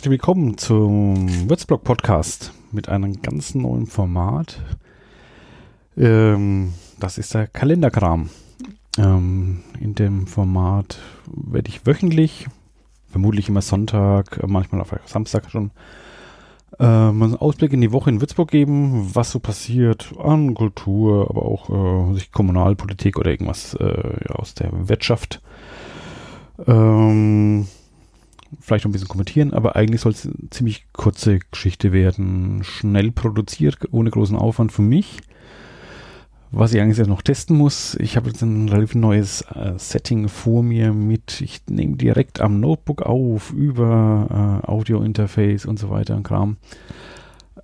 Herzlich willkommen zum Würzblog Podcast mit einem ganz neuen Format. Ähm, das ist der Kalenderkram. Ähm, in dem Format werde ich wöchentlich, vermutlich immer Sonntag, manchmal auf Samstag schon, ähm, einen Ausblick in die Woche in Würzburg geben, was so passiert an Kultur, aber auch äh, sich Kommunalpolitik oder irgendwas äh, aus der Wirtschaft. Ähm, vielleicht noch ein bisschen kommentieren, aber eigentlich soll es eine ziemlich kurze Geschichte werden, schnell produziert, ohne großen Aufwand für mich. Was ich eigentlich jetzt noch testen muss, ich habe jetzt ein relativ neues äh, Setting vor mir mit, ich nehme direkt am Notebook auf, über äh, Audio-Interface und so weiter und Kram.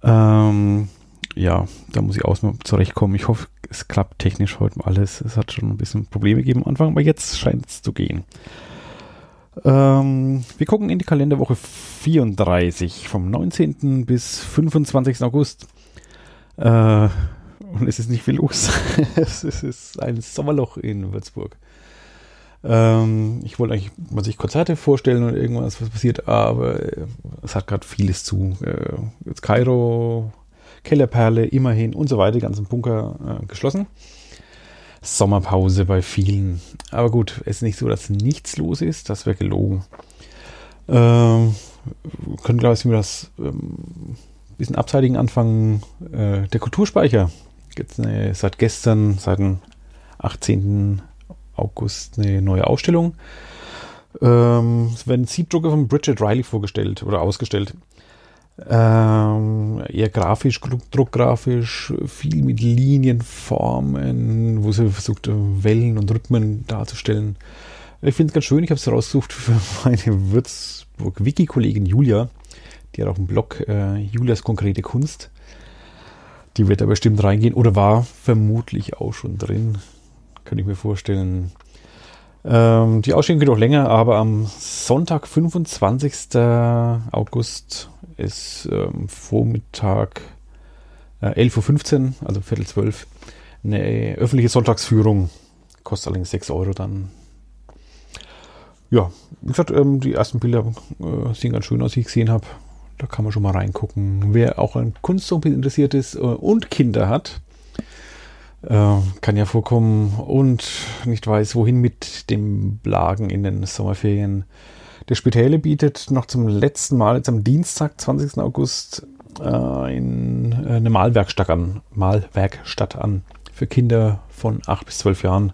Ähm, ja, da muss ich auch mal zurechtkommen. Ich hoffe, es klappt technisch heute alles. Es hat schon ein bisschen Probleme gegeben am Anfang, aber jetzt scheint es zu gehen. Ähm, wir gucken in die Kalenderwoche 34 vom 19. bis 25. August. Äh, und es ist nicht viel los. es ist ein Sommerloch in Würzburg. Ähm, ich wollte eigentlich mal sich Konzerte vorstellen und irgendwas, was passiert, aber äh, es hat gerade vieles zu. Äh, jetzt Kairo, Kellerperle, immerhin und so weiter, die ganzen Bunker äh, geschlossen. Sommerpause bei vielen. Aber gut, es ist nicht so, dass nichts los ist. Das wäre gelogen. Ähm, können, glaube ich, wir das ähm, bisschen abseitigen anfangen. Äh, der Kulturspeicher. Gibt es seit gestern, seit dem 18. August, eine neue Ausstellung. Ähm, es werden Siebdrucke von Bridget Riley vorgestellt oder ausgestellt. Ähm, eher grafisch, druckgrafisch, viel mit Linien, Formen, wo sie versucht, Wellen und Rhythmen darzustellen. Ich finde es ganz schön, ich habe es rausgesucht für meine Würzburg-Wiki-Kollegin Julia. Die hat auch einen Blog, äh, Julias konkrete Kunst. Die wird da bestimmt reingehen oder war vermutlich auch schon drin. Kann ich mir vorstellen. Ähm, die Ausstellung geht auch länger, aber am Sonntag, 25. August, ist ähm, Vormittag äh, 11.15 Uhr, also Viertel zwölf, eine öffentliche Sonntagsführung. Kostet allerdings 6 Euro dann. Ja, wie gesagt, ähm, die ersten Bilder äh, sehen ganz schön aus, die ich gesehen habe. Da kann man schon mal reingucken. Wer auch an Kunst interessiert ist äh, und Kinder hat, äh, kann ja vorkommen und nicht weiß, wohin mit dem Blagen in den Sommerferien. Der Spitäle bietet noch zum letzten Mal, jetzt am Dienstag, 20. August, äh, in, äh, eine Malwerkstatt an, Malwerkstatt an für Kinder von 8 bis 12 Jahren.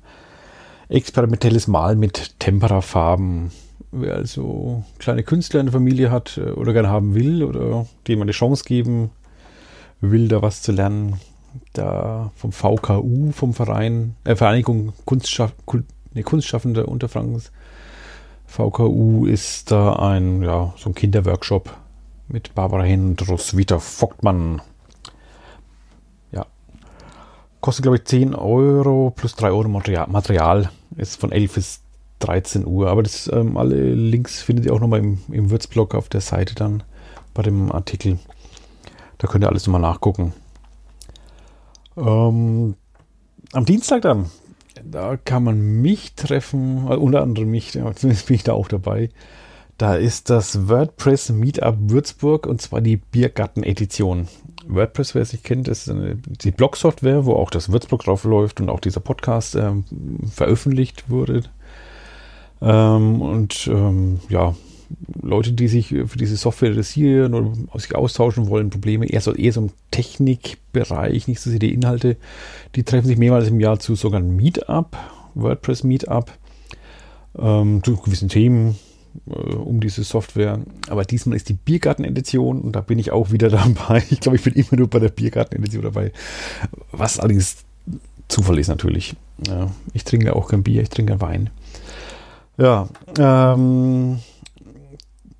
Experimentelles Mal mit Temperafarben. Wer also kleine Künstler in der Familie hat äh, oder gerne haben will oder dem eine Chance geben will, da was zu lernen, da vom VKU, vom Verein, äh, Vereinigung Kunstschaff, nee, Kunstschaffende Unterfrankens, VKU ist da ein, ja, so ein Kinderworkshop mit Barbara Hen und Roswitha Vogtmann. Ja. Kostet, glaube ich, 10 Euro plus 3 Euro Material. Material. Ist von 11 bis 13 Uhr. Aber das, ähm, alle Links findet ihr auch nochmal im, im Würzblog auf der Seite dann bei dem Artikel. Da könnt ihr alles nochmal nachgucken. Ähm, am Dienstag dann, da kann man mich treffen, äh, unter anderem mich, zumindest bin ich da auch dabei. Da ist das WordPress Meetup Würzburg und zwar die Biergarten-Edition. WordPress, wer es nicht kennt, ist eine, die Blog-Software, wo auch das Würzburg drauf läuft und auch dieser Podcast ähm, veröffentlicht wurde. Ähm, und ähm, ja, Leute, die sich für diese Software interessieren oder sich austauschen wollen, Probleme eher so, eher so im Technikbereich, nicht so sehr die Inhalte, die treffen sich mehrmals im Jahr zu sogenannten Meetup, WordPress Meetup, ähm, zu gewissen Themen äh, um diese Software. Aber diesmal ist die Biergarten-Edition und da bin ich auch wieder dabei. Ich glaube, ich bin immer nur bei der Biergarten-Edition dabei. Was allerdings Zufall ist natürlich. Ja, ich trinke auch kein Bier, ich trinke Wein. Ja, ähm,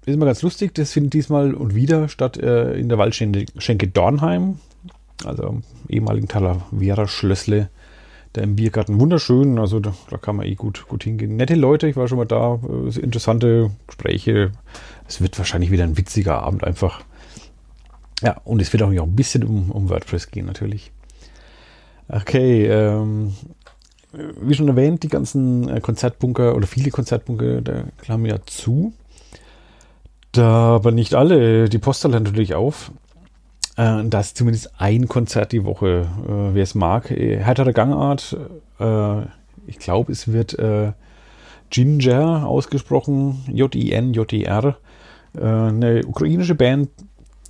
ist immer ganz lustig, das findet diesmal und wieder statt äh, in der Waldschenke Dornheim, also ehemaligen Talavera Schlössle, da im Biergarten. Wunderschön, also da, da, kann man eh gut, gut hingehen. Nette Leute, ich war schon mal da, äh, interessante Gespräche. Es wird wahrscheinlich wieder ein witziger Abend einfach. Ja, und es wird auch ein bisschen um, um WordPress gehen, natürlich. Okay, ähm, wie schon erwähnt, die ganzen äh, Konzertbunker oder viele Konzertbunker, da klammern ja zu. Da aber nicht alle, die Postal hat natürlich auf. Äh, da ist zumindest ein Konzert die Woche, äh, wer es mag. Äh, härtere Gangart. Äh, ich glaube, es wird äh, Ginger ausgesprochen. J-I-N, J-I-R. Äh, eine ukrainische Band,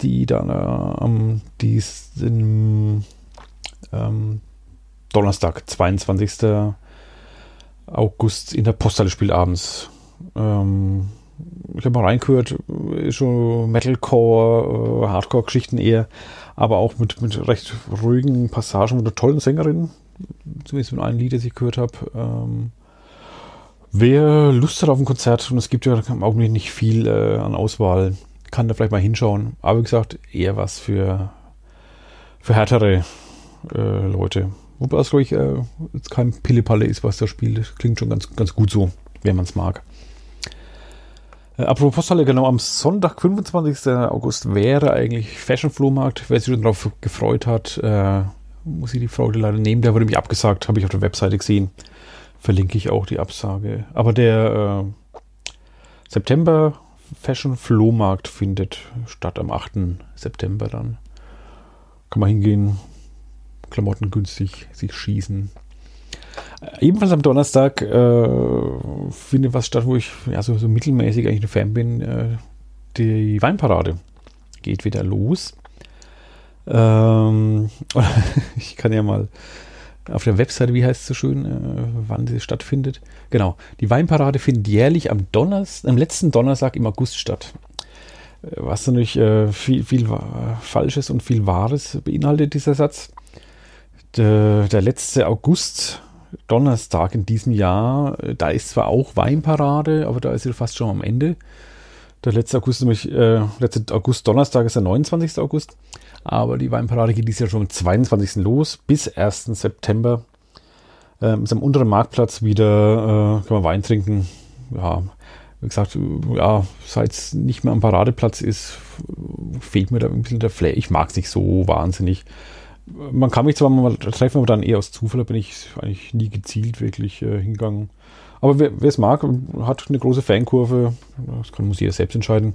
die dann am diesen ähm, Donnerstag, 22. August in der Posthalle spielt abends. Ähm, ich habe mal reingehört, schon Metalcore, äh, Hardcore-Geschichten eher, aber auch mit, mit recht ruhigen Passagen mit einer tollen Sängerin, zumindest mit einem Lied, das ich gehört habe. Ähm, wer Lust hat auf ein Konzert, und es gibt ja im Augenblick nicht viel äh, an Auswahl, kann da vielleicht mal hinschauen. Aber wie gesagt, eher was für, für härtere äh, Leute. Wobei es, glaube ich, äh, kein Pillepalle ist, was da spielt. Klingt schon ganz, ganz gut so, wenn man es mag. Äh, apropos Posthalle, genau am Sonntag, 25. August, wäre eigentlich Fashion Flohmarkt. Wer sich schon darauf gefreut hat, äh, muss ich die Freude leider nehmen. Der wurde mich abgesagt, habe ich auf der Webseite gesehen. Verlinke ich auch die Absage. Aber der äh, September Fashion Flohmarkt findet statt am 8. September dann. Kann man hingehen, Klamotten günstig sich schießen. Äh, ebenfalls am Donnerstag äh, findet was statt, wo ich ja, so, so mittelmäßig eigentlich ein Fan bin. Äh, die Weinparade geht wieder los. Ähm, ich kann ja mal auf der Webseite, wie heißt es so schön, äh, wann sie stattfindet. Genau, die Weinparade findet jährlich am Donnerstag, am letzten Donnerstag im August statt. Äh, was natürlich äh, viel, viel Falsches und viel Wahres beinhaltet, dieser Satz. Der, der letzte August Donnerstag in diesem Jahr, da ist zwar auch Weinparade, aber da ist sie fast schon am Ende. Der letzte August, nämlich, äh, letzte August, Donnerstag ist der 29. August. Aber die Weinparade geht dieses Jahr schon am 22. los. Bis 1. September ähm, ist am unteren Marktplatz wieder, äh, kann man Wein trinken. Ja, wie gesagt, ja, seit es nicht mehr am Paradeplatz ist, fehlt mir da ein bisschen der Flair. Ich mag es nicht so wahnsinnig man kann mich zwar mal treffen, aber dann eher aus Zufall, da bin ich eigentlich nie gezielt wirklich äh, hingegangen. Aber wer es mag, hat eine große Fankurve, das kann muss jeder selbst entscheiden.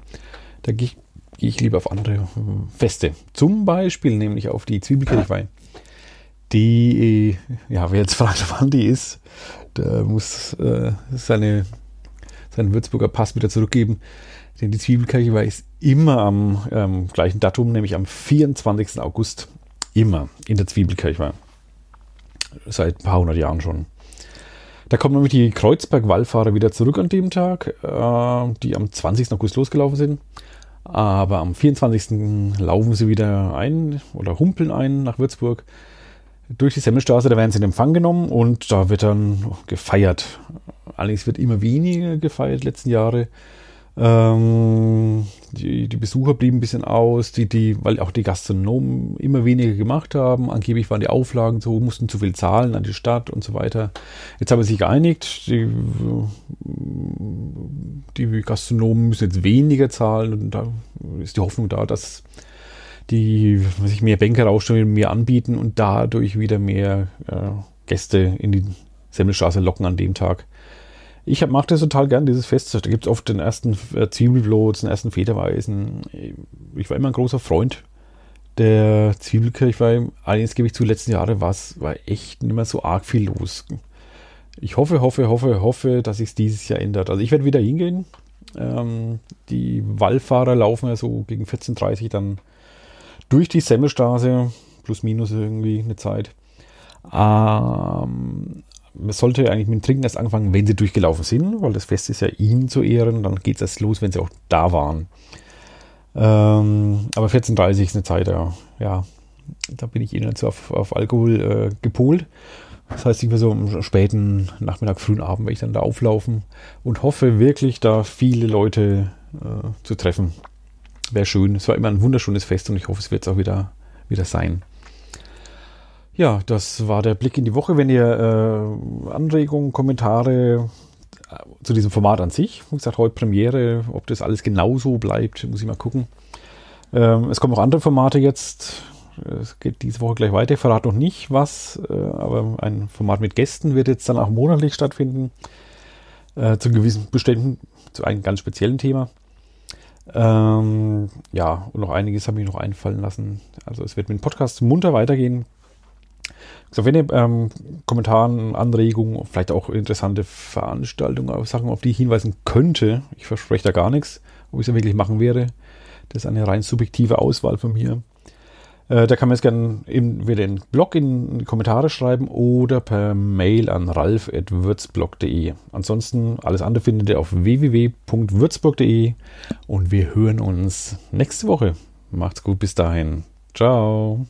Da gehe ich, geh ich, lieber auf andere äh, Feste. Zum Beispiel nämlich auf die Zwiebelkirchweih. Die, ja, wer jetzt fragt, wann die ist, der muss äh, seine, seinen Würzburger Pass wieder zurückgeben. Denn die Zwiebelkirchweih ist immer am ähm, gleichen Datum, nämlich am 24. August immer in der Zwiebelkirche Seit ein paar hundert Jahren schon. Da kommen nämlich die Kreuzberg-Wallfahrer wieder zurück an dem Tag, äh, die am 20. August losgelaufen sind. Aber am 24. laufen sie wieder ein oder humpeln ein nach Würzburg durch die Semmelstraße. Da werden sie in Empfang genommen und da wird dann gefeiert. Allerdings wird immer weniger gefeiert letzten Jahre. Ähm, die, die, Besucher blieben ein bisschen aus, die, die, weil auch die Gastronomen immer weniger gemacht haben. Angeblich waren die Auflagen so, mussten zu viel zahlen an die Stadt und so weiter. Jetzt haben sie sich geeinigt, die, die Gastronomen müssen jetzt weniger zahlen und da ist die Hoffnung da, dass die sich mehr Bänke rausstellen, mehr anbieten und dadurch wieder mehr äh, Gäste in die Semmelstraße locken an dem Tag. Ich mache das total gern, dieses Fest. Da gibt es oft den ersten äh, Zwiebelblots, den ersten Federweisen. Ich war immer ein großer Freund der Zwiebelkirche. Allerdings gebe ich zu, letzten Jahre war echt nicht mehr so arg viel los. Ich hoffe, hoffe, hoffe, hoffe, dass sich dieses Jahr ändert. Also ich werde wieder hingehen. Ähm, die Wallfahrer laufen ja so gegen 14.30 Uhr dann durch die Semmelstraße, plus minus irgendwie eine Zeit. Ähm, man sollte eigentlich mit dem Trinken erst anfangen, wenn sie durchgelaufen sind, weil das Fest ist ja ihnen zu ehren. Dann geht es erst los, wenn sie auch da waren. Ähm, aber 14.30 ist eine Zeit, ja, ja, da bin ich eh nicht so auf, auf Alkohol äh, gepolt. Das heißt, ich will so am späten Nachmittag, frühen Abend werde ich dann da auflaufen und hoffe wirklich, da viele Leute äh, zu treffen. Wäre schön. Es war immer ein wunderschönes Fest und ich hoffe, es wird es auch wieder, wieder sein. Ja, das war der Blick in die Woche. Wenn ihr äh, Anregungen, Kommentare äh, zu diesem Format an sich, wie gesagt, heute Premiere, ob das alles genauso bleibt, muss ich mal gucken. Ähm, es kommen auch andere Formate jetzt. Es geht diese Woche gleich weiter. Ich verrate noch nicht was, äh, aber ein Format mit Gästen wird jetzt dann auch monatlich stattfinden. Äh, zu gewissen Beständen, zu einem ganz speziellen Thema. Ähm, ja, und noch einiges habe ich noch einfallen lassen. Also es wird mit dem Podcast munter weitergehen. So, wenn ihr ähm, Kommentaren, Anregungen, vielleicht auch interessante Veranstaltungen, Sachen, auf die ich hinweisen könnte, ich verspreche da gar nichts, ob ich es wirklich machen werde. Das ist eine rein subjektive Auswahl von mir. Äh, da kann man es gerne entweder in den Blog in die Kommentare schreiben oder per Mail an ralf.würzblog.de. Ansonsten alles andere findet ihr auf www.würzburg.de und wir hören uns nächste Woche. Macht's gut bis dahin. Ciao.